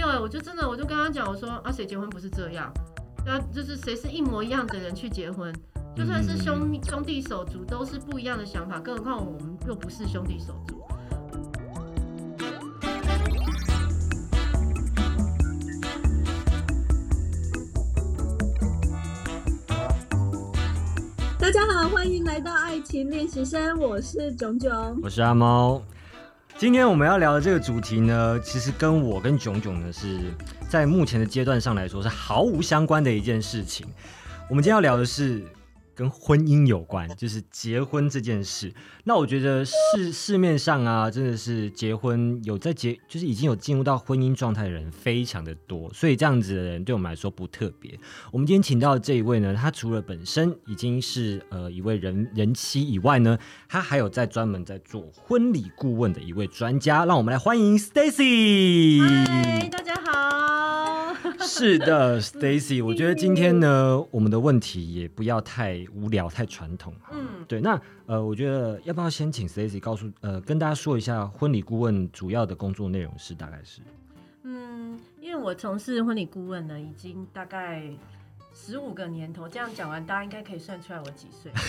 没有哎、我就真的我就跟他讲，我说啊，谁结婚不是这样？啊，就是谁是一模一样的人去结婚，就算是兄兄弟手足，都是不一样的想法，更何况我们又不是兄弟手足。大家好，欢迎来到爱情练习生，我是炯炯。我是阿猫。今天我们要聊的这个主题呢，其实跟我跟炯炯呢是在目前的阶段上来说是毫无相关的一件事情。我们今天要聊的是跟婚姻有关，就是结婚这件事。那我觉得市市面上啊，真的是结婚有在结，就是已经有进入到婚姻状态的人非常的多，所以这样子的人对我们来说不特别。我们今天请到的这一位呢，他除了本身已经是呃一位人人妻以外呢，他还有在专门在做婚礼顾问的一位专家。让我们来欢迎 Stacy。嗨，大家好。是的，Stacy，我觉得今天呢，我们的问题也不要太无聊、太传统。嗯，对，那呃，我觉得要不要先请 Stacy 告诉呃，跟大家说一下婚礼顾问主要的工作内容是大概是？嗯，因为我从事婚礼顾问呢，已经大概十五个年头。这样讲完，大家应该可以算出来我几岁。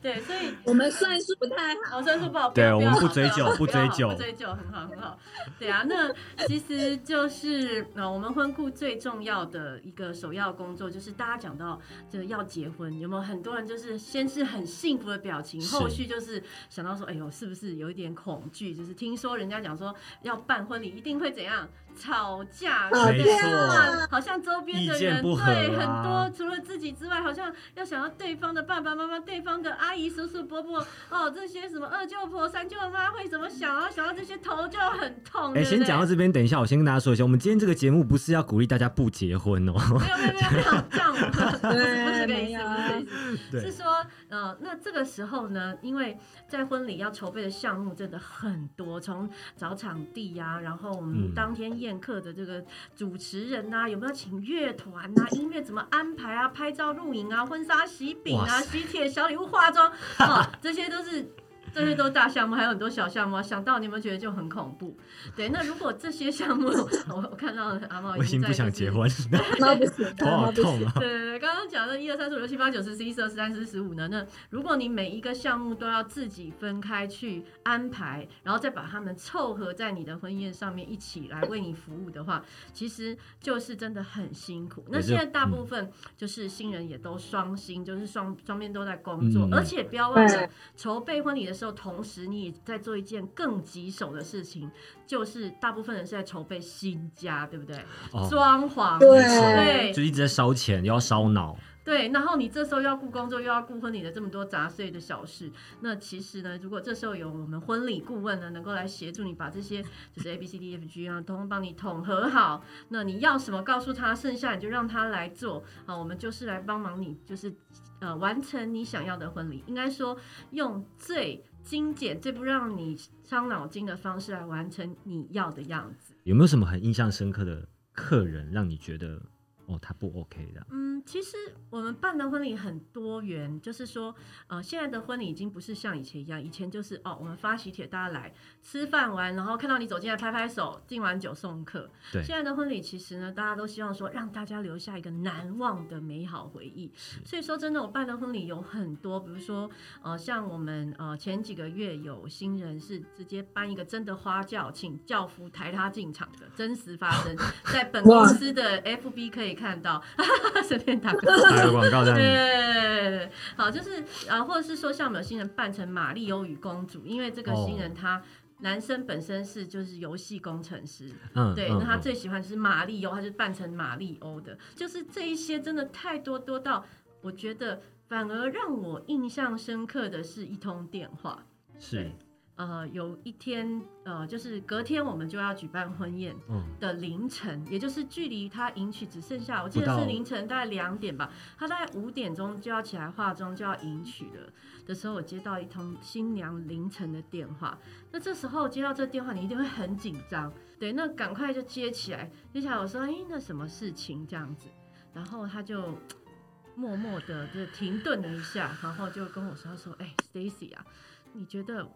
对，所以我们算数不太好，算数不好，对我们要要不追究要不追究不追究，很好很好。对啊，那其实就是呃，我们婚顾最重要的一个首要工作，就是大家讲到这个要结婚，有没有很多人就是先是很幸福的表情，是后续就是想到说，哎呦，是不是有一点恐惧？就是听说人家讲说要办婚礼一定会怎样吵架，吵对不对架好像周边的人对很啊多除了自己之外，好像要想要对方的爸爸妈妈、对方的阿姨、叔叔、伯伯，哦，这些什么二舅婆、三舅妈会怎么想？啊想到这些头就很痛。哎、先讲到这边，等一下，我先跟大家说一下，我们今天这个节目不是要鼓励大家不结婚哦。没有没有没有没有这样，不是这个意思，不是这个意思。是说，呃，那这个时候呢，因为在婚礼要筹备的项目真的很多，从找场地呀、然后我们嗯当天宴客的这个主持人呐、有没有请乐团呐、音乐怎么安排啊？拍照、录影啊，婚纱喜饼啊，喜帖、小礼物、化妆，啊，这些都是。这些都是大项目，还有很多小项目啊。想到你有没有觉得就很恐怖？对，那如果这些项目，我我看到阿茂我已经不想结婚，猫不行，头好。痛啊！对对对，刚刚讲的一二三四五六七八九十十一十二十三十四十五呢，那如果你每一个项目都要自己分开去安排，然后再把它们凑合在你的婚宴上面一起来为你服务的话，其实就是真的很辛苦。那现在大部分就是新人也都双薪，就是双双边都在工作，嗯而且不要忘了筹备婚礼的时候，同时你也在做一件更棘手的事情，就是大部分人是在筹备新家，对不对？哦，装潢，对对就一直在烧钱，又要烧脑。对，然后你这时候又要顾工作，又要顾婚礼的这么多杂碎的小事，那其实呢，如果这时候有我们婚礼顾问呢，能够来协助你把这些就是 A B C D E F G 啊，通通帮你统合好，那你要什么告诉他，剩下你就让他来做啊，我们就是来帮忙你，就是呃完成你想要的婚礼，应该说用最精简、最不让你伤脑筋的方式来完成你要的样子。有没有什么很印象深刻的客人，让你觉得哦他不 OK 的？嗯，其实我们办的婚礼很多元，就是说，呃，现在的婚礼已经不是像以前一样，以前就是哦，我们发喜帖，大家来吃饭完，然后看到你走进来拍拍手，敬完酒送客。对现在的婚礼其实呢，大家都希望说让大家留下一个难忘的美好回忆。所以说真的，我办的婚礼有很多，比如说，呃，像我们呃前几个月有新人是直接搬一个真的花轿，请轿夫抬他进场的真实发生 在本公司的 FB 可以看到，随便打个。打个广告这样子。对，好，就是啊，或者是说，像我们有新人扮成玛丽欧与公主，因为这个新哦。人他。男生本身是就是游戏工程师，嗯，对，嗯那他嗯。最喜欢就是马里欧，他就扮成马里欧的，就是这一些真的太多多到，我觉得反而让我印象深刻的是一通电话，是呃，有一天，呃，就是隔天我们就要举办婚宴嗯的凌晨，也就是距离他迎娶只剩下，我记得是凌晨大概两点吧，他大概五点钟就要起来化妆，就要迎娶了的时候，我接到一通新娘凌晨的电话。那这时候接到这个电话，你一定会很紧张，对，那赶快就接起来，接下来我说，哎，那什么事情这样子？然后他就默默的就停顿了一下，然后就跟我说，他说，哎，Stacy 啊，你觉得？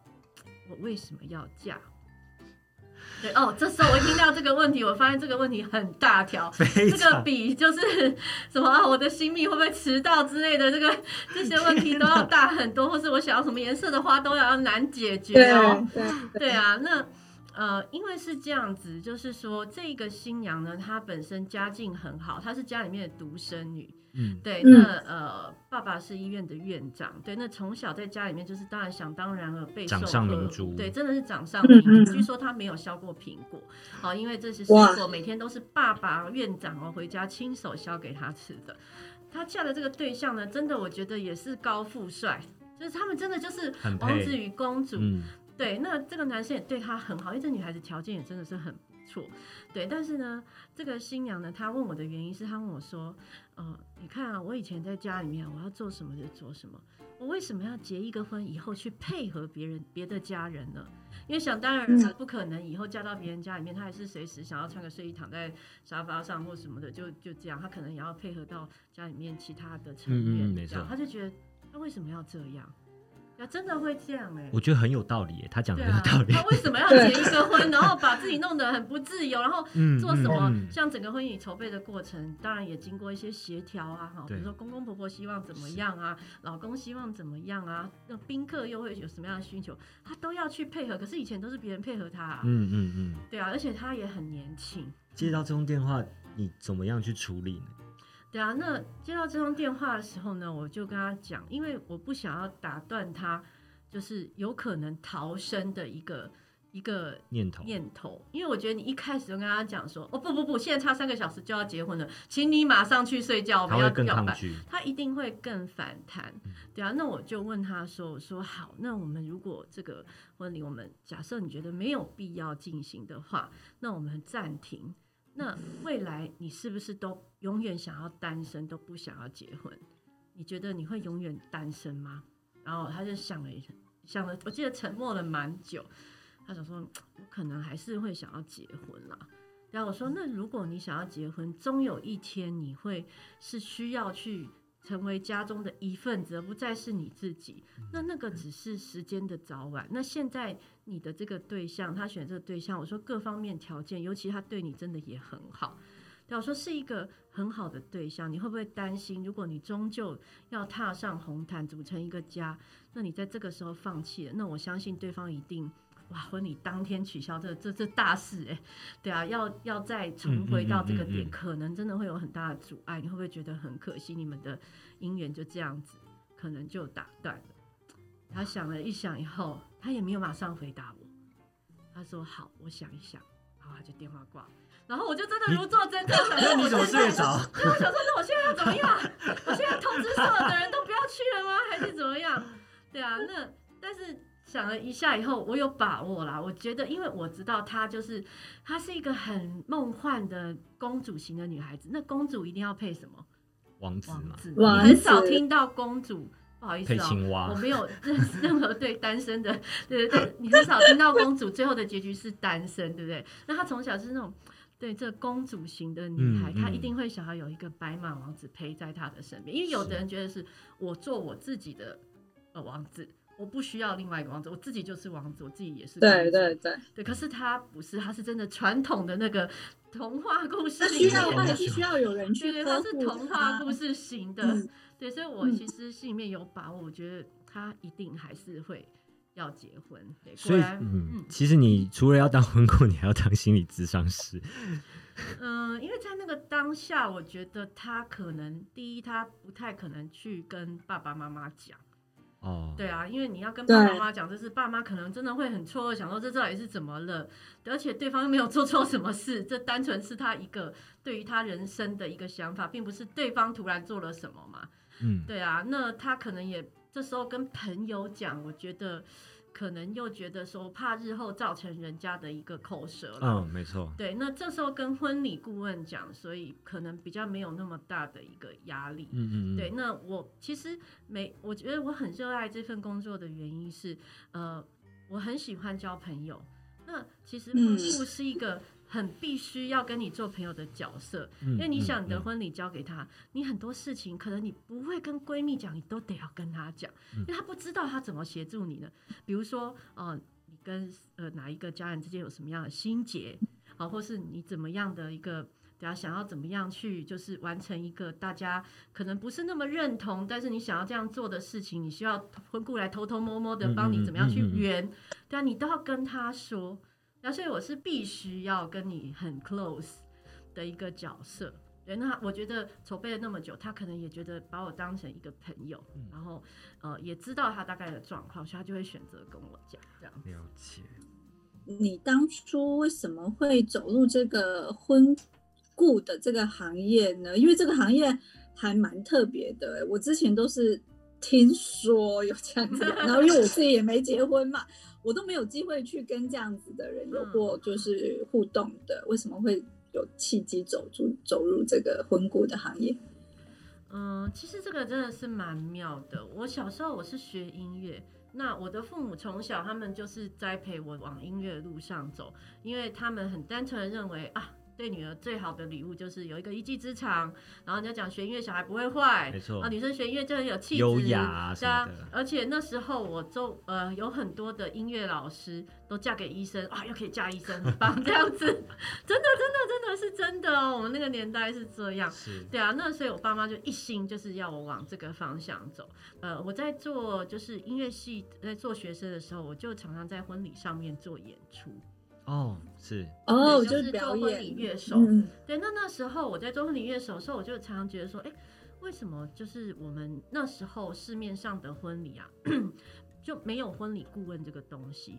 我为什么要嫁？对哦，这时候我听到这个问题，我发现这个问题很大条，这个比就是什么啊，我的新密会不会迟到之类的，这个这些问题都要大很多，或是我想要什么颜色的花都要难解决对哦。对。对啊，那呃，因为是这样子，就是说这个新娘呢，她本身家境很好，她是家里面的独生女，嗯，对，嗯。那呃，爸爸是医院的院长，对，那从小在家里面就是当然想当然了备受掌上呵明珠。对，真的是掌上嗯明珠。嗯。据说他没有削过苹果，好、因为这些水果每天都是爸爸院长哦回家亲手削给他吃的。他嫁的这个对象呢，真的我觉得也是高富帅，就是他们真的就是王子与公主，嗯，对，那这个男生也对她很好，因为这女孩子条件也真的是很不错。对，但是呢，这个新娘呢，她问我的原因是，她问我说，呃，你看啊，我以前在家里面，我要做什么就做什么，我为什么要结一个婚以后去配合别人别的家人呢？因为想当然了不可能以后嫁到别人家里面，她还是随时想要穿个睡衣躺在沙发上或什么的，就就这样，她可能也要配合到家里面其他的成员，嗯没错她就觉得她为什么要这样？呀，真的会这样哎、我觉得很有道理耶，他讲的很有道理。他为什么要结一个婚，然后把自己弄得很不自由，然后嗯做什么？嗯嗯像整个婚礼筹备的过程，当然也经过一些协调啊，哈，比如说公公婆婆希望怎么样啊，老公希望怎么样啊，那宾客又会有什么样的需求，他都要去配合。可是以前都是别人配合他、啊，嗯嗯嗯，对啊，而且他也很年轻。接到这通电话，你怎么样去处理呢？对啊，那接到这通电话的时候呢，我就跟他讲，因为我不想要打断他，就是有可能逃生的一个一个念头，念头，因为我觉得你一开始就跟他讲说，哦不不不，现在差三个小时就要结婚了，请你马上去睡觉，不要他会更表白。他一定会更反弹，嗯对啊。那我就问他说：“我说好，那我们如果这个婚礼，我们假设你觉得没有必要进行的话，那我们暂停。那未来你是不是都永远想要单身，都不想要结婚？你觉得你会永远单身吗？”然后他就想了一想了，我记得沉默了蛮久。他想说，我可能还是会想要结婚啦。然后我说，那如果你想要结婚，终有一天你会是需要去成为家中的一份子，而不再是你自己。那那个只是时间的早晚。那现在你的这个对象，他选这个对象，我说各方面条件，尤其他对你真的也很好。对我说是一个很好的对象，你会不会担心，如果你终究要踏上红毯，组成一个家，那你在这个时候放弃了，那我相信对方一定。哇，婚礼当天取消，这这这大事哎、对啊，要要再重回到这个点，嗯嗯嗯嗯可能真的会有很大的阻碍。你会不会觉得很可惜？你们的姻缘就这样子，可能就打断了。他想了一想以后，他也没有马上回答我。他说：“好，我想一想。”然后他就电话挂了。然后我就真的如坐针毡，那你怎么睡得着？对，我想说，那我现在要怎么样？我现在通知所有的人都不要去了吗？还是怎么样？对啊，那但是想了一下以后，我有把握啦。我觉得，因为我知道她就是她是一个很梦幻的公主型的女孩子。那公主一定要配什么？王子嘛，王子。王你很少子听到公主。不好意思配哦、青蛙我没有认识任何对单身的，对对对，你很少听到公主最后的结局是单身，对不对？那她从小是那种对这公主型的女孩，嗯嗯。她一定会想要有一个白马王子陪在她的身边，因为有的人觉得是我做我自己的呃王子，我不需要另外一个王子，我自己就是王子，我自己也是对对对，对。可是她不是，她是真的传统的那个童话故事里他需要面的他还是需要有人对对，去呵它是童话故事型的，嗯。对，所以我嗯。其实心里面有把握，我觉得她一定还是会要结婚。对，果所以嗯，其实你除了要当婚顾，你还要当心理咨商师。嗯、因为在那个当下，我觉得他可能第一，他不太可能去跟爸爸妈妈讲。哦，对啊，因为你要跟爸爸妈妈讲，就是爸妈可能真的会很错愕，想说这到底是怎么了？而且对方又没有做错什么事，这单纯是他一个对于他人生的一个想法，并不是对方突然做了什么嘛。嗯，对啊，那他可能也这时候跟朋友讲，我觉得可能又觉得说怕日后造成人家的一个口舌了。嗯，没错，对，那这时候跟婚礼顾问讲，所以可能比较没有那么大的一个压力。嗯嗯嗯，对，那我其实没，我觉得我很热爱这份工作的原因是，呃，我很喜欢交朋友。那其实婚嗯是一个很必须要跟你做朋友的角色，因因为你想你的婚礼交给他，你很多事情可能你不会跟闺蜜讲，你都得要跟他讲，嗯因为他不知道他怎么协助你呢。比如说，呃，你跟呃哪一个家人之间有什么样的心结，好，或是你怎么样的一个。对啊，想要怎么样去就是完成一个大家可能不是那么认同，但是你想要这样做的事情，你需要婚顾来偷偷摸摸的帮你怎么样去圆，对啊，你都要跟他说。那所以我是必须要跟你很 close 的一个角色。对，那我觉得筹备了那么久，他可能也觉得把我当成一个朋友，然后呃也知道他大概的状况，所以他就会选择跟我讲这样。了解。你当初为什么会走入这个婚？顾的这个行业呢，因为这个行业还蛮特别的。我之前都是听说有这样子，然后因为我自己也没结婚嘛，我都没有机会去跟这样子的人有过就是互动的。为什么会有契机走出走入这个婚顾的行业？嗯，其实这个真的是蛮妙的。我小时候我是学音乐，那我的父母从小他们就是栽培我往音乐路上走，因为他们很单纯的认为啊。对女儿最好的礼物就是有一个一技之长，然后人家讲学音乐小孩不会坏，没错啊，女生学音乐就很有气质，优雅对啊，而且那时候我周呃有很多的音乐老师都嫁给医生啊，又可以嫁医生，很棒这样子，真的真的真的是真的哦，我们那个年代是这样，对啊，那所以我爸妈就一心就是要我往这个方向走，呃，我在做就是音乐系在做学生的时候，我就常常在婚礼上面做演出。哦，是哦，就是做婚礼乐手。对，那那时候我在做婚礼乐手的时候，我就常常觉得说，哎，为什么就是我们那时候市面上的婚礼啊，就没有婚礼顾问这个东西？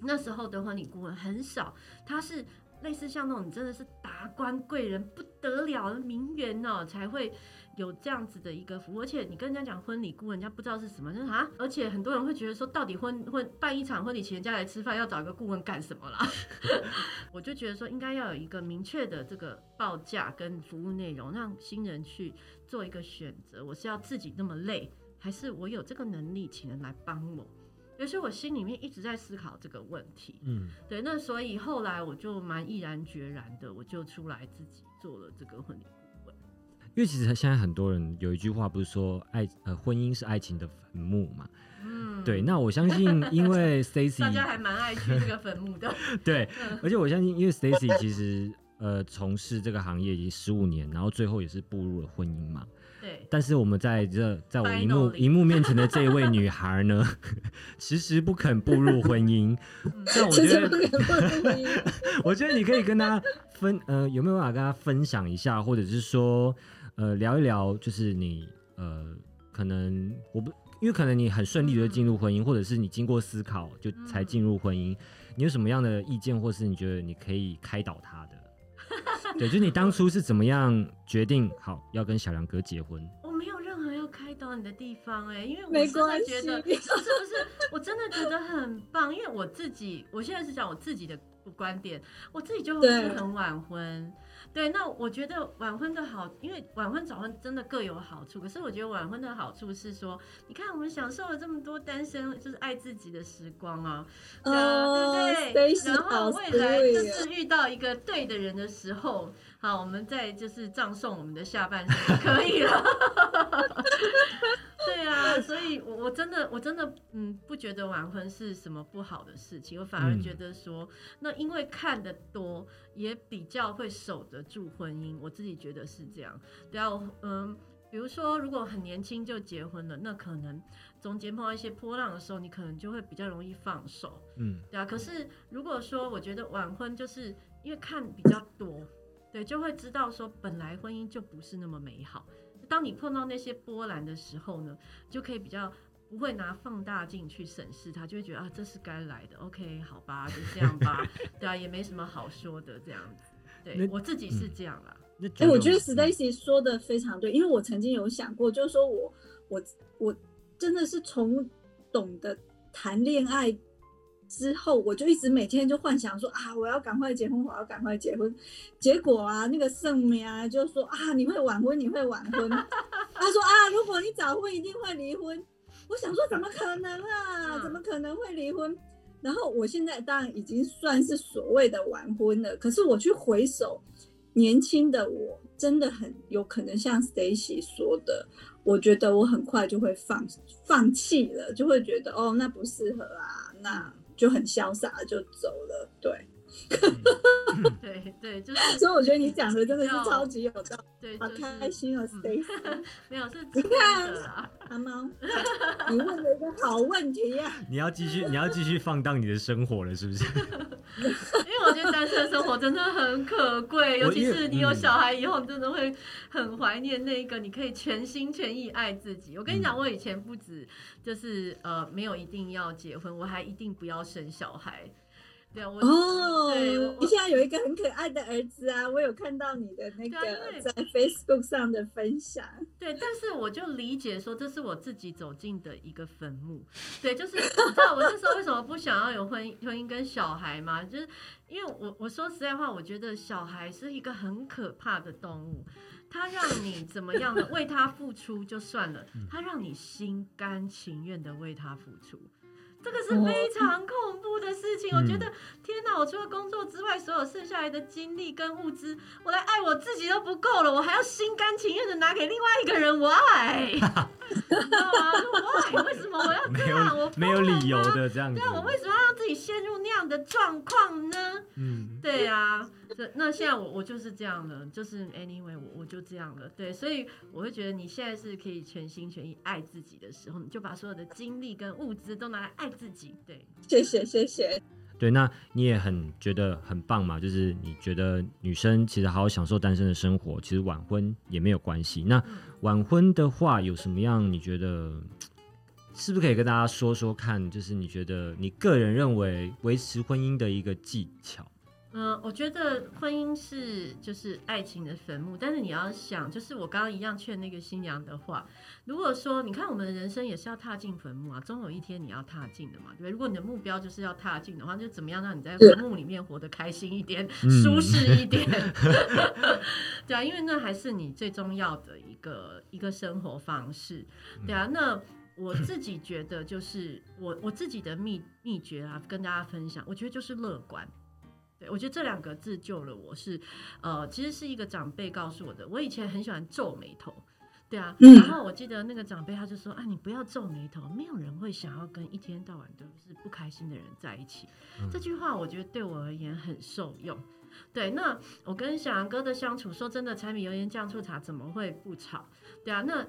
那时候的婚礼顾问很少，他是。类似像那种你真的是达官贵人不得了的名媛哦，才会有这样子的一个服务。而且你跟人家讲婚礼顾问，人家不知道是什么，就是啊。而且很多人会觉得说，到底婚婚办一场婚礼请人家来吃饭，要找一个顾问干什么啦？我就觉得说，应该要有一个明确的这个报价跟服务内容，让新人去做一个选择。我是要自己那么累，还是我有这个能力请人来帮我？于是我心里面一直在思考这个问题，嗯，对，那所以后来我就蛮毅然决然的，我就出来自己做了这个婚礼顾问。因为其实现在很多人有一句话不是说爱呃婚姻是爱情的坟墓嘛，嗯，对，那我相信因为 Stacy 大家还蛮爱去这个坟墓的，对，而且我相信因为 Stacy 其实呃从事这个行业已经十五年，然后最后也是步入了婚姻嘛。但是我们在这，在我荧幕荧幕面前的这一位女孩呢，迟迟不肯步入婚姻。那我觉得，我觉得你可以跟她分，呃，有没有办法跟她分享一下，或者是说，呃，聊一聊，就是你，呃，可能我不，因为可能你很顺利的进入婚姻，或者是你经过思考就才进入婚姻，你有什么样的意见，或是你觉得你可以开导她的？对，就是你当初是怎么样决定好要跟小梁哥结婚？我没有任何要开导你的地方哎，因为我真的觉得是不是，我真的觉得很棒，因为我自己，我现在是讲我自己的观点，我自己就不是很晚婚。对，那我觉得晚婚的好，因为晚婚早婚真的各有好处。可是我觉得晚婚的好处是说，你看我们享受了这么多单身，就是爱自己的时光啊，对不对？然后未来就是遇到一个对的人的时候。好，我们再就是葬送我们的下半生可以了。对啊，所以，我我真的我真的嗯，不觉得晚婚是什么不好的事情，我反而觉得说，那因为看的多，也比较会守得住婚姻。我自己觉得是这样。对啊，嗯，比如说，如果很年轻就结婚了，那可能中间碰到一些波浪的时候，你可能就会比较容易放手。嗯，对啊。可是如果说，我觉得晚婚就是因为看比较多。对，就会知道说，本来婚姻就不是那么美好。当你碰到那些波澜的时候呢，就可以比较不会拿放大镜去审视它，就会觉得啊，这是该来的。OK，好吧，就这样吧。对啊，也没什么好说的，这样子。对我自己是这样啦。哎，我觉得 Stacy 说的非常对，因为我曾经有想过，就是说我我我真的是从懂得谈恋爱。之后我就一直每天就幻想说啊，我要赶快结婚，我要赶快结婚。结果啊，那个圣母啊就说啊，你会晚婚，你会晚婚。他说啊，如果你早婚，一定会离婚。我想说怎么可能啊？怎么可能会离婚？然后我现在当然已经算是所谓的晚婚了。可是我去回首年轻的我，真的很有可能像 Stacy 说的，我觉得我很快就会放放弃了，就会觉得哦，那不适合啊，那。就很潇洒地就走了。对，对对，就是 所以我觉得你讲的真的是超级有道理，对，好就是开心哦，Stacy。没有是你看。阿猫，你问了一个好问题呀、你要继续，你要继续放荡你的生活了，是不是？因为我觉得单身生活真的很可贵，尤其是你有嗯小孩以后，你真的会很怀念那个你可以全心全意爱自己。我跟你讲，嗯我以前不止就是呃没有一定要结婚，我还一定不要生小孩。对啊，我哦对我，你现在有一个很可爱的儿子啊，我有看到你的那个在 Facebook 上的分享。对，但是我就理解说，这是我自己走进的一个坟墓。对，就是 你知道我那时候为什么不想要有婚姻婚姻跟小孩吗？就是因为我我说实在话，我觉得小孩是一个很可怕的动物，他让你怎么样的为他付出就算了，他让你心甘情愿的为他付出。这个是非常恐怖的事情，我觉得天哪！我除了工作之外，所有剩下来的精力跟物资，我来爱我自己都不够了，我还要心甘情愿的拿给另外一个人，why？你知道吗？why？为什么我要没这样？我有没有理由。的这样子对。啊，我为什么要让自己陷入那样的状况呢？嗯，对啊，这那现在我我就是这样了，就是 anyway 我我就这样了，对，所以我会觉得你现在是可以全心全意爱自己的时候，你就把所有的精力跟物资都拿来爱自己，对，谢谢谢谢，对，那你也很觉得很棒嘛？就是你觉得女生其实好好享受单身的生活，其实晚婚也没有关系。那晚婚的话，有什么样你觉得是不是可以跟大家说说看？就是你觉得你个人认为维持婚姻的一个技巧？嗯、我觉得婚姻是就是爱情的坟墓，但是你要想，就是我刚刚一样劝那个新娘的话，如果说你看我们的人生也是要踏进坟墓啊，终有一天你要踏进的嘛，对不对？如果你的目标就是要踏进的话，就怎么样让你在坟墓里面活得开心一点、嗯舒适一点，对啊，因为那还是你最重要的一个一个生活方式，对啊，那。我自己觉得，就是我我自己的秘秘诀啊，跟大家分享。我觉得就是乐观，对，我觉得这两个字救了我是，呃，其实是一个长辈告诉我的。我以前很喜欢皱眉头，对啊，嗯然后我记得那个长辈他就说啊，你不要皱眉头，没有人会想要跟一天到晚都是不开心的人在一起。嗯这句话我觉得对我而言很受用。对，那我跟小杨哥的相处，说真的，柴米油盐酱醋茶怎么会不吵？对啊，那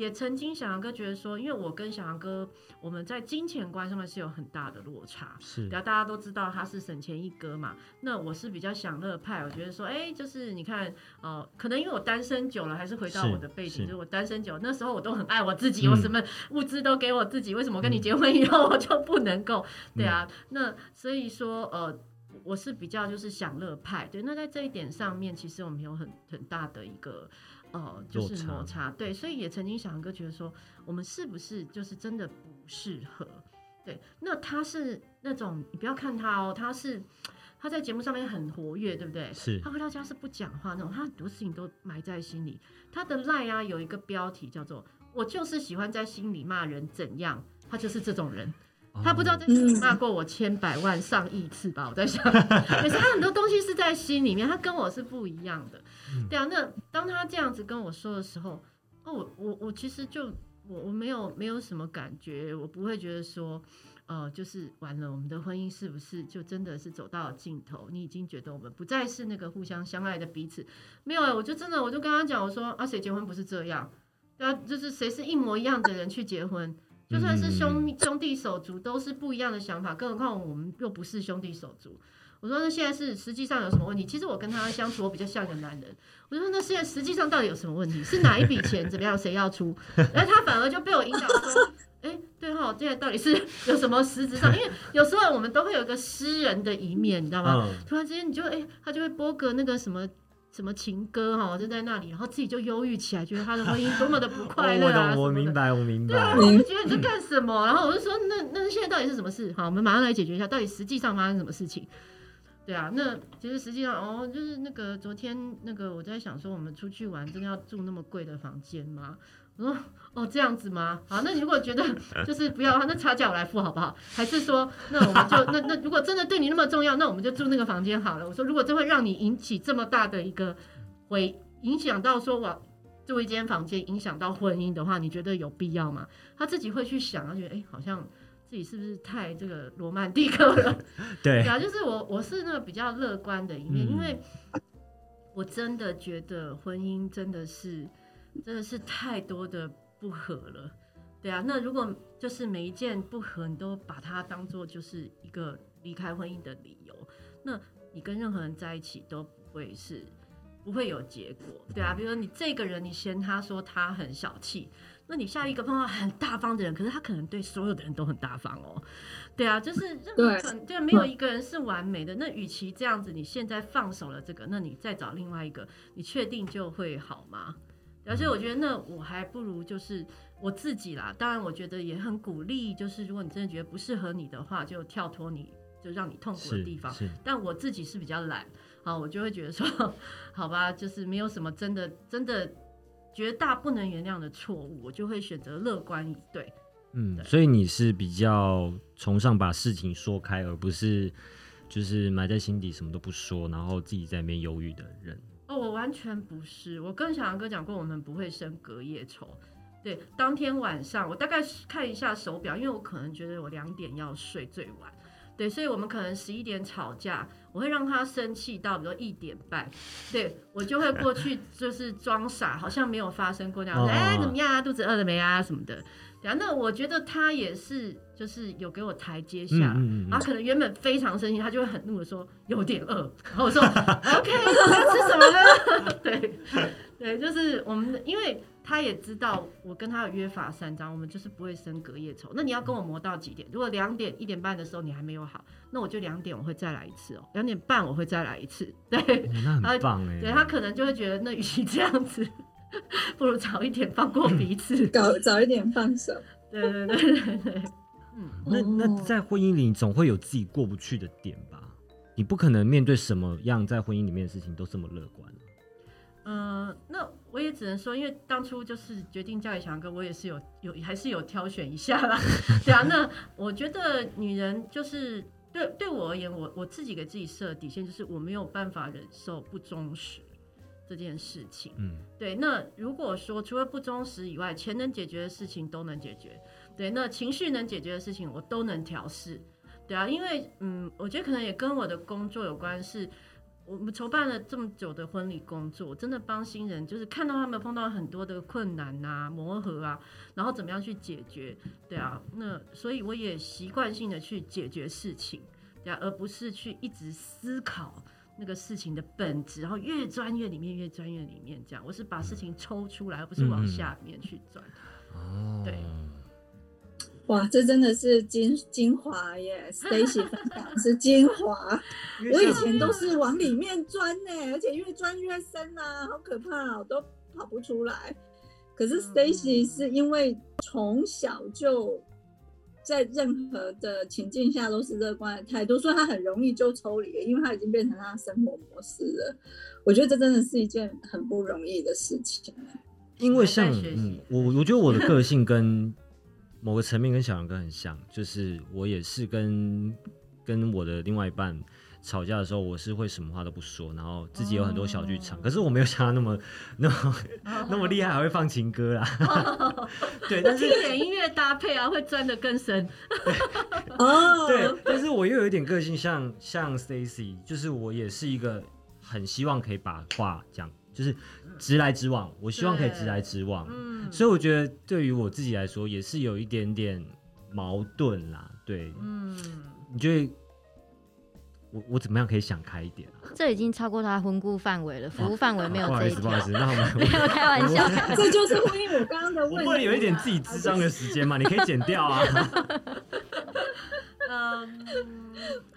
也也曾经小杨哥觉得说，因为我跟小杨哥我们在金钱观上面是有很大的落差，是然后，大家都知道他是省钱一哥嘛。那我是比较享乐派，我觉得说，哎、就是你看，呃，可能因为我单身久了，还是回到我的背景，是就是我单身久，那时候我都很爱我自己，嗯我什么物资都给我自己，为什么跟你嗯结婚以后我就不能够？对啊，那所以说，呃。我是比较就是享乐派，对，那在这一点上面，其实我们有很很大的一个呃，就是摩擦，对，所以也曾经小杨哥觉得说，我们是不是就是真的不适合？对，那他是那种你不要看他哦，他是他在节目上面很活跃，对不对？是他回到家是不讲话那种，他很多事情都埋在心里。他的赖啊有一个标题叫做“我就是喜欢在心里骂人，怎样？”他就是这种人。他不知道在心里骂过我千百万上亿次吧？我在想，可是他很多东西是在心里面，他跟我是不一样的。对啊，那当他这样子跟我说的时候，哦，我我我其实就我我没有没有什么感觉，我不会觉得说，呃，就是完了，我们的婚姻是不是就真的是走到了尽头？你已经觉得我们不再是那个互相相爱的彼此？没有、欸，我就真的我就跟他讲，我说啊，谁结婚不是这样？对啊，就是谁是一模一样的人去结婚？就算是兄兄弟手足，都是不一样的想法，更何况我们又不是兄弟手足。我说那现在是实际上有什么问题？其实我跟他相处，我比较像个男人。我就说那现在实际上到底有什么问题？是哪一笔钱怎么样？谁要出？然后他反而就被我引导说，哎、对哈，现在到底是有什么实质上？因为有时候我们都会有一个诗人的一面，你知道吗？嗯，突然之间你就哎、他就会播个那个什么。什么情歌哈，就在那里，然后自己就忧郁起来，觉得他的婚姻多么的不快乐我啊！懂，我明白，我明白对啊，我就觉得你在干什么？然后我就说，那那现在到底是什么事？好，我们马上来解决一下，到底实际上发生什么事情？对啊，那其实实际上哦，就是那个昨天那个我在想说，我们出去玩真的要住那么贵的房间吗？我说哦这样子吗？好，那你如果觉得 就是不要的话，那差价我来付好不好？还是说那我们就那那如果真的对你那么重要，那我们就住那个房间好了。我说如果这会让你引起这么大的一个回影响到说我住一间房间影响到婚姻的话，你觉得有必要吗？他自己会去想，他觉得哎、诶好像自己是不是太这个罗曼蒂克了？对对，啊，就是我我是那个比较乐观的一面，嗯因为我真的觉得婚姻真的是真的是太多的不合了。对啊，那如果就是每一件不合，你都把它当做就是一个离开婚姻的理由，那你跟任何人在一起都不会是不会有结果。对啊，比如说你这个人，你嫌他说他很小气，那你下一个碰到很大方的人，可是他可能对所有的人都很大方哦。对啊，就是任何可能对，没有一个人是完美的。那与其这样子，你现在放手了这个，那你再找另外一个，你确定就会好吗？而且我觉得，那我还不如就是我自己啦。当然，我觉得也很鼓励，就是如果你真的觉得不适合你的话，就跳脱你就让你痛苦的地方。但我自己是比较懒，啊，我就会觉得说，好吧，就是没有什么真的真的绝大不能原谅的错误，我就会选择乐观以对。嗯，所以你是比较崇尚把事情说开，而不是就是埋在心底什么都不说，然后自己在那边忧郁的人。哦，我完全不是。我跟小杨哥讲过，我们不会生隔夜仇。对，当天晚上我大概看一下手表，因为我可能觉得我两点要睡最晚。对，所以我们可能十一点吵架，我会让他生气到比如一点半，对我就会过去 就是装傻，好像没有发生过那样子，哦哎、怎么样啊，肚子饿了没啊什么的。对啊，那我觉得他也是，就是有给我台阶下。嗯嗯嗯然后可能原本非常生气，他就会很怒的说有点饿，然后我说 OK，要吃什么呢？对对，就是我们，因为他也知道我跟他有约法三章，我们就是不会生隔夜仇。那你要跟我磨到几点？如果两点一点半的时候你还没有好，那我就两点我会再来一次哦，两点半我会再来一次。对，哦、那很棒哎。对他可能就会觉得，那与其这样子，不如早一点放过彼此。早早一点放手。对对对对对，嗯。那那哦在婚姻里，你总会有自己过不去的点吧？你不可能面对什么样在婚姻里面的事情都这么乐观。呃，那我也只能说，因为当初就是决定嫁给小杨哥，我也是有有还是有挑选一下啦。对啊，那我觉得女人就是对对我而言，我我自己给自己设的底线就是我没有办法忍受不忠实这件事情。嗯，对，那如果说除了不忠实以外，钱能解决的事情都能解决，对，那情绪能解决的事情我都能调试，对啊，因为嗯，我觉得可能也跟我的工作有关是。我们筹办了这么久的婚礼工作，真的帮新人，就是看到他们碰到很多的困难啊、磨合啊，然后怎么样去解决，对啊，那所以我也习惯性的去解决事情，对啊，而不是去一直思考那个事情的本质，然后越钻越里面，越钻越里面，这样，我是把事情抽出来，而不是往下面去钻。哦，对哇，这真的是精精华耶！Stacy 分享的是精华，我以前都是往里面钻呢，而且越钻越深啊，好可怕，我都跑不出来。可是 Stacy 是因为从小就在任何的情境下都是乐观的态度，所以他很容易就抽离，因为他已经变成他的生活模式了。我觉得这真的是一件很不容易的事情。因为像我我觉得我的个性跟某个层面跟小杨哥很像，就是我也是跟跟我的另外一半吵架的时候，我是会什么话都不说，然后自己有很多小剧场。哦可是我没有想到那么那么那么厉害，还会放情歌啦。对，但是听点音乐搭配啊，会钻得更深。哦，对，但是我又有一点个性像像 Stacy，就是我也是一个很希望可以把话讲，就是直来直往，我希望可以直来直往。嗯，所以我觉得对于我自己来说，也是有一点点矛盾啦。对，嗯，你觉得我我怎么样可以想开一点啊？这已经超过他婚顾范围了，服务范围没有不好意思，不好意。思，那我们 没有开玩笑，这就是呼应我刚刚的问题、不能有一点自己智商的时间嘛？你可以剪掉啊。嗯，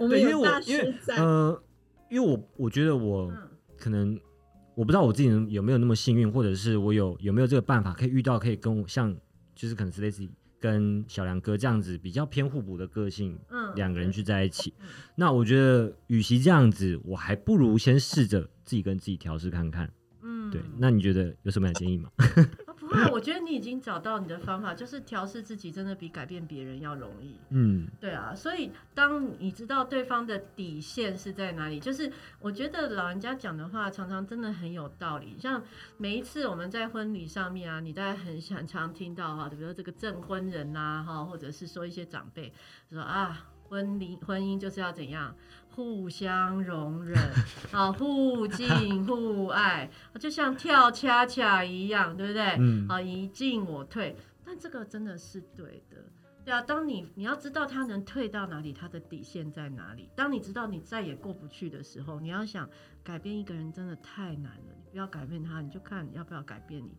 对，因为我们有大我因为师在。呃，因为我我觉得我嗯可能我不知道我自己有没有那么幸运，或者是我有有没有这个办法可以遇到可以跟我像就是可能是类似跟小梁哥这样子比较偏互补的个性，嗯两个人去在一起嗯。那我觉得与其这样子，我还不如先试着自己跟自己调试看看。嗯对，那你觉得有什么样的建议吗？我觉得你已经找到你的方法，就是调试自己，真的比改变别人要容易。嗯对啊，所以当你知道对方的底线是在哪里，就是我觉得老人家讲的话常常真的很有道理。像每一次我们在婚礼上面啊，你大家很很常听到哈，比如说这个证婚人呐、哈，或者是说一些长辈说啊，婚礼婚姻就是要怎样。互相容忍啊，互敬互爱，就像跳恰恰一样，对不对？嗯啊，一进我退，但这个真的是对的。对啊，当你你要知道他能退到哪里，他的底线在哪里。当你知道你再也过不去的时候，你要想改变一个人真的太难了。你不要改变他，你就看要不要改变你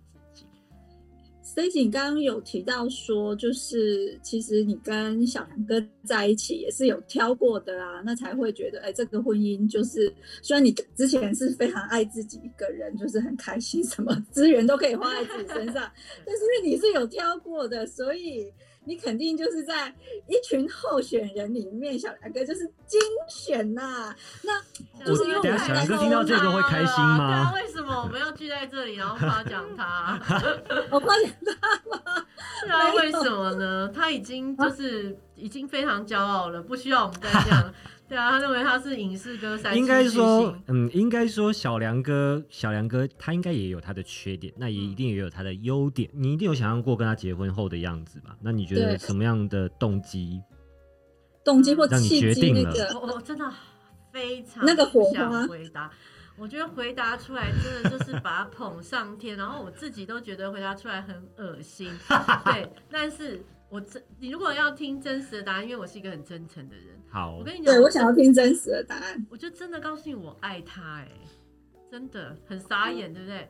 自己。C 景刚刚有提到说，就是其实你跟小杨哥在一起也是有挑过的啊，那才会觉得，哎，这个婚姻就是，虽然你之前是非常爱自己一个人，就是很开心，什么资源都可以花在自己身上，但是你是有挑过的，所以你肯定就是在一群候选人里面，小杨哥就是精选呐、那就是因为我小杨哥听到这个会开心吗么 我们要聚在这里，然后夸奖他？我发现是啊，没有为什么呢？他已经就是已经非常骄傲了，不需要我们再这样。对啊，他认为他是影视歌三应该说，嗯，应该说小梁哥，小梁哥他应该也有他的缺点，那也一定也有他的优点。你一定有想象过跟他结婚后的样子吧？那你觉得对什么样的动机？动机或让你契机决定了那个，我我真的非常那个想花回答。我觉得回答出来真的就是把他捧上天，然后我自己都觉得回答出来很恶心。对，但是我真你如果要听真实的答案，因为我是一个很真诚的人，好我，跟你讲，对我想要听真实的答案。我就真的告诉你我爱他、哎，真的很傻眼，对不对？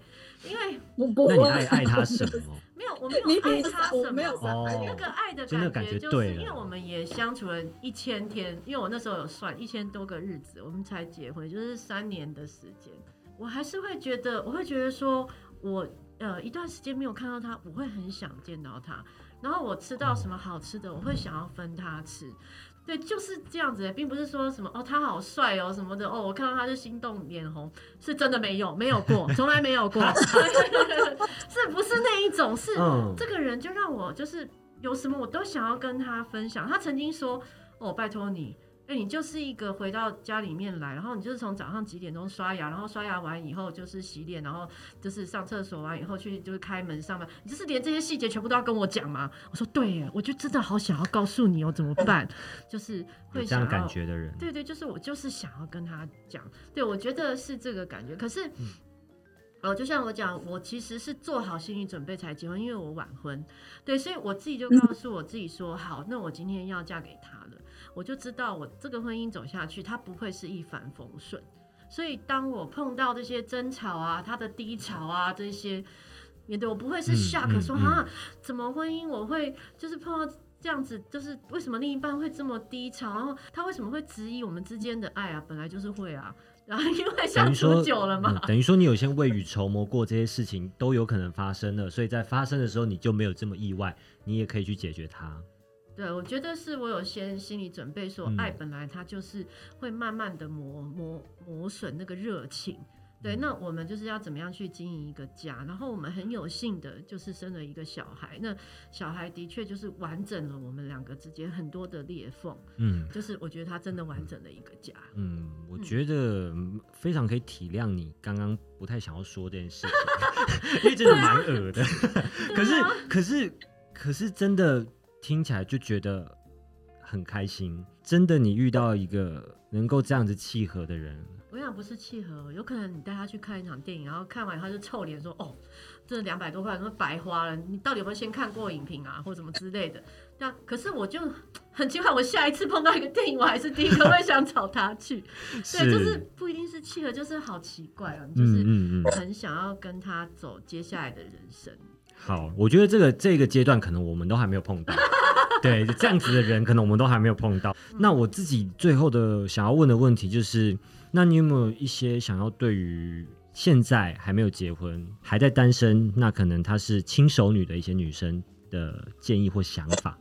因为我不会，那你爱爱他什么？没有，我没有你爱他什么，没有傻哦那个爱的感感觉，就是因为我们也相处了一千天，因为我那时候有算一千多个日子，我们才结婚，就是三年的时间。我还是会觉得，我会觉得说，我呃一段时间没有看到他，我会很想见到他。然后我吃到什么好吃的，我会想要分他吃。对，就是这样子，并不是说什么哦，他好帅哦什么的哦，我看到他就心动脸红，是真的没有，没有过，从来没有过，是不是那一种？是嗯这个人就让我就是有什么我都想要跟他分享。他曾经说：“哦，拜托你，哎、你就是一个回到家里面来，然后你就是从早上几点钟刷牙，然后刷牙完以后就是洗脸，然后就是上厕所完以后去就是开门上班，你就是连这些细节全部都要跟我讲吗？”我说：“对耶，我就真的好想要告诉你哦，怎么办？就是有会这样想感觉的人，对对，就是我就是想要跟他讲，对我觉得是这个感觉。可是，嗯哦，就像我讲，我其实是做好心理准备才结婚，因为我晚婚，对，所以我自己就嗯告诉我自己说，好，那我今天要嫁给他了，我就知道我这个婚姻走下去，它不会是一帆风顺。所以当我碰到这些争吵啊，他的低潮啊这些，也对我不会是嗯 shock 嗯嗯说啊，怎么婚姻我会就是碰到这样子，就是为什么另一半会这么低潮，然后他为什么会质疑我们之间的爱啊？本来就是会啊，然后因为相处久了嘛嗯，等于说你有些未雨绸缪过这些事情都有可能发生了，所以在发生的时候你就没有这么意外，你也可以去解决它。对，我觉得是我有先心理准备说，嗯爱本来它就是会慢慢的磨磨磨损那个热情。对，那我们就是要怎么样去经营一个家，然后我们很有幸的就是生了一个小孩，那小孩的确就是完整了我们两个之间很多的裂缝，嗯就是我觉得他真的完整了一个家。嗯，我觉得嗯非常可以体谅你刚刚不太想要说这件事情，因为真的蛮恶的。可是啊可是可是真的听起来就觉得很开心。真的，你遇到一个能够这样子契合的人，我想不是契合，有可能你带他去看一场电影，然后看完他就臭脸说：“哦，这两百多块都白花了，你到底有没有先看过影评啊，或什么之类的？”那可是我就很奇怪，我下一次碰到一个电影，我还是第一个会想找他去。对，就是不一定是契合，就是好奇怪哦，你就是。很想要跟他走接下来的人生。好，我觉得这个这个阶段可能我们都还没有碰到，对，这样子的人可能我们都还没有碰到。那我自己最后的想要问的问题就是，那你有没有一些想要对于现在还没有结婚、还在单身，那可能她是轻熟女的一些女生的建议或想法？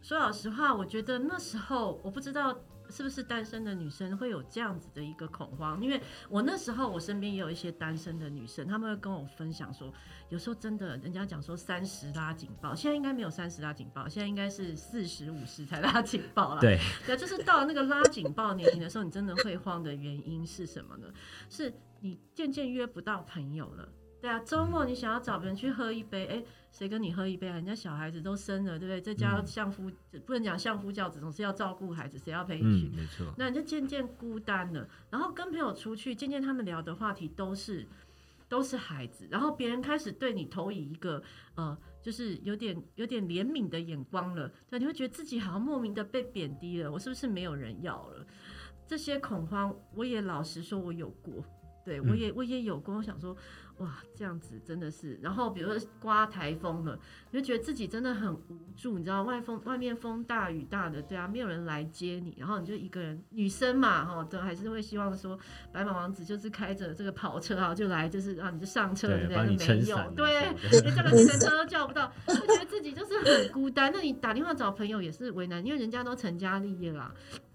说老实话，我觉得那时候我不知道是不是单身的女生会有这样子的一个恐慌？因为我那时候我身边也有一些单身的女生，她们会跟我分享说，有时候真的人家讲说三十拉警报，现在应该没有三十拉警报，现在应该是四十五十才拉警报了。对，对，就是到那个拉警报年龄的时候，你真的会慌的原因是什么呢？是你渐渐约不到朋友了。对啊，周末你想要找人去喝一杯，哎，谁跟你喝一杯啊？人家小孩子都生了，对不对？在家嗯相夫、不能讲相夫教子，总是要照顾孩子，谁要陪你去？嗯，没错，那你就渐渐孤单了。然后跟朋友出去，渐渐他们聊的话题都是都是孩子，然后别人开始对你投以一个呃，就是有点有点怜悯的眼光了。对，你会觉得自己好像莫名的被贬低了，我是不是没有人要了？这些恐慌，我也老实说，我有过。对，我也我也有过，我想说，哇，这样子真的是，然后比如说刮台风了，你就觉得自己真的很无助，你知道外风外面风大雨大的，对啊，没有人来接你，然后你就一个人，女生嘛，哈，都还是会希望说，白马王子就是开着这个跑车啊，就来就是让你就上车，对，对帮你没有对，连叫 个计程车都叫不到，就觉得自己就是很孤单。那你打电话找朋友也是为难，因为人家都成家立业啦。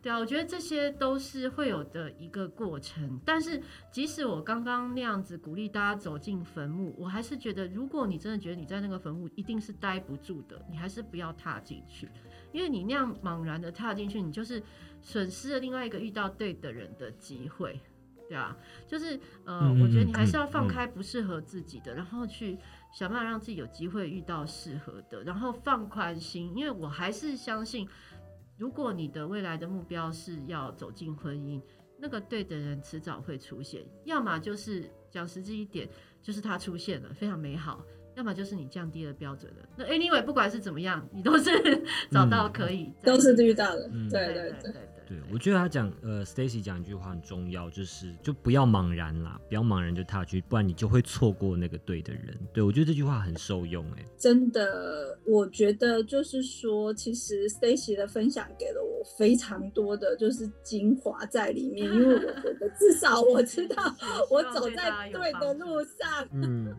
对啊，我觉得这些都是会有的一个过程。但是即使我刚刚那样子鼓励大家走进坟墓，我还是觉得，如果你真的觉得你在那个坟墓一定是待不住的，你还是不要踏进去，因为你那样茫然的踏进去，你就是损失了另外一个遇到对的人的机会。对啊，就是呃，嗯我觉得你还是嗯要放嗯开不适合自己的，然后去想办法让自己有机会遇到适合的，然后放宽心，因为我还是相信，如果你的未来的目标是要走进婚姻，那个对的人迟早会出现，要么就是讲实际一点，就是他出现了，非常美好。要么就是你降低了标准了。那 anyway，不管是怎么样，你都是 找到可以在都是遇到的。嗯，对对对。对对。我觉得他讲，呃，Stacy 讲一句话很重要，就是就不要茫然啦，不要茫然就踏去，不然你就会错过那个对的人。对我觉得这句话很受用、哎，真的，我觉得就是说，其实 Stacy 的分享给了我非常多的就是精华在里面，因为我觉得至少我知道 我走在对的路上。嗯，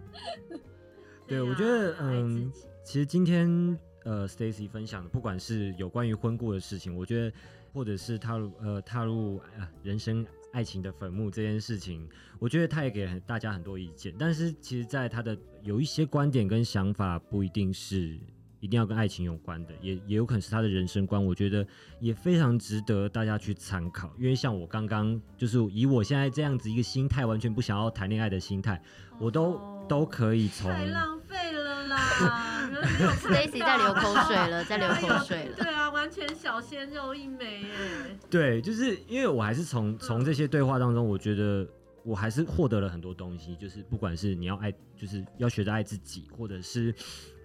对，我啊觉得，嗯，其实今天呃，Stacy 分享的，不管是有关于婚故的事情，我觉得，或者是踏入呃踏入呃人生爱情的坟墓这件事情，我觉得他也给大家很多意见。但是其实，在他的有一些观点跟想法，不一定是一定要跟爱情有关的，也也有可能是他的人生观。我觉得也非常值得大家去参考。因为像我刚刚就是以我现在这样子一个心态，完全不想要谈恋爱的心态，我都、哦都可以从太浪费了啦！没有没有看 Stacy 在流口水了，在流口水了。对啊，完全小鲜肉一枚耶！对，就是因为我还是从从这些对话当中，我觉得我还是获得了很多东西。就是不管是你要爱，就是要学着爱自己，或者是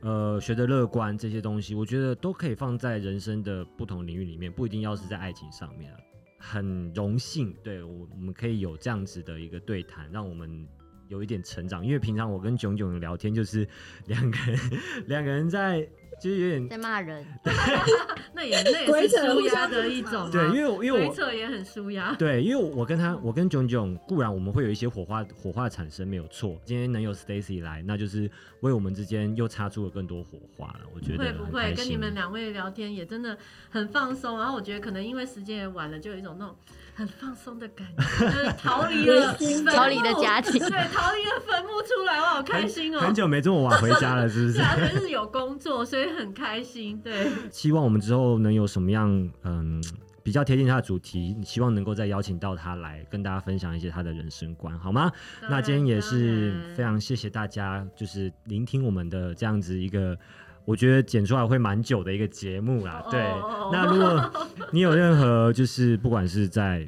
呃学着乐观这些东西，我觉得都可以放在人生的不同领域里面，不一定要是在爱情上面啊。很荣幸，对我我们可以有这样子的一个对谈，让我们。有一点成长，因为平常我跟炯炯聊天，就是两个人，两个人在，就是有点在骂人，那也那也鬼是舒压的一种、啊，对，因为我因为鬼我扯也很舒压。对，因为我跟他，我跟炯炯固然我们会有一些火花，火花产生没有错。今天能有 Stacy 来，那就是为我们之间又擦出了更多火花了。我觉得不会不会，跟你们两位聊天也真的很放松。然后我觉得可能因为时间也晚了，就有一种那种很放松的感觉，就是逃离了逃离的家庭 对，逃离了坟墓出来，我好开心哦。很久没这么晚回家了，是不是是？啊，可是有工作，所以很开心。对，希望我们之后能有什么样嗯比较贴近他的主题，希望能够再邀请到他来跟大家分享一些他的人生观，好吗？那今天也是非常谢谢大家，就是聆听我们的这样子一个，我觉得剪出来会蛮久的一个节目啦。对哦，那如果你有任何就是不管是在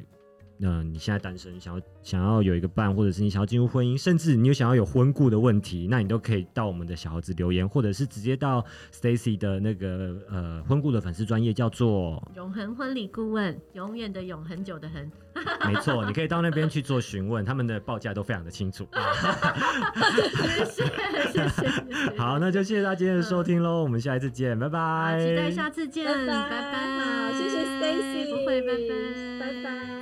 呃你现在单身，想要想要有一个伴，或者是你想要进入婚姻，甚至你有想要有婚故的问题，那你都可以到我们的小盒子留言，或者是直接到 Stacy 的那个呃婚故的粉丝专业叫做永恒婚礼顾问，永远的永，很久的很。没错，你可以到那边去做询问，他们的报价都非常的清楚。谢谢谢谢谢谢。好，那就谢谢大家今天的收听喽，我们下一次见，拜，拜。期待下次见，拜拜拜拜。好谢谢 Stacy 不会，拜拜，拜拜。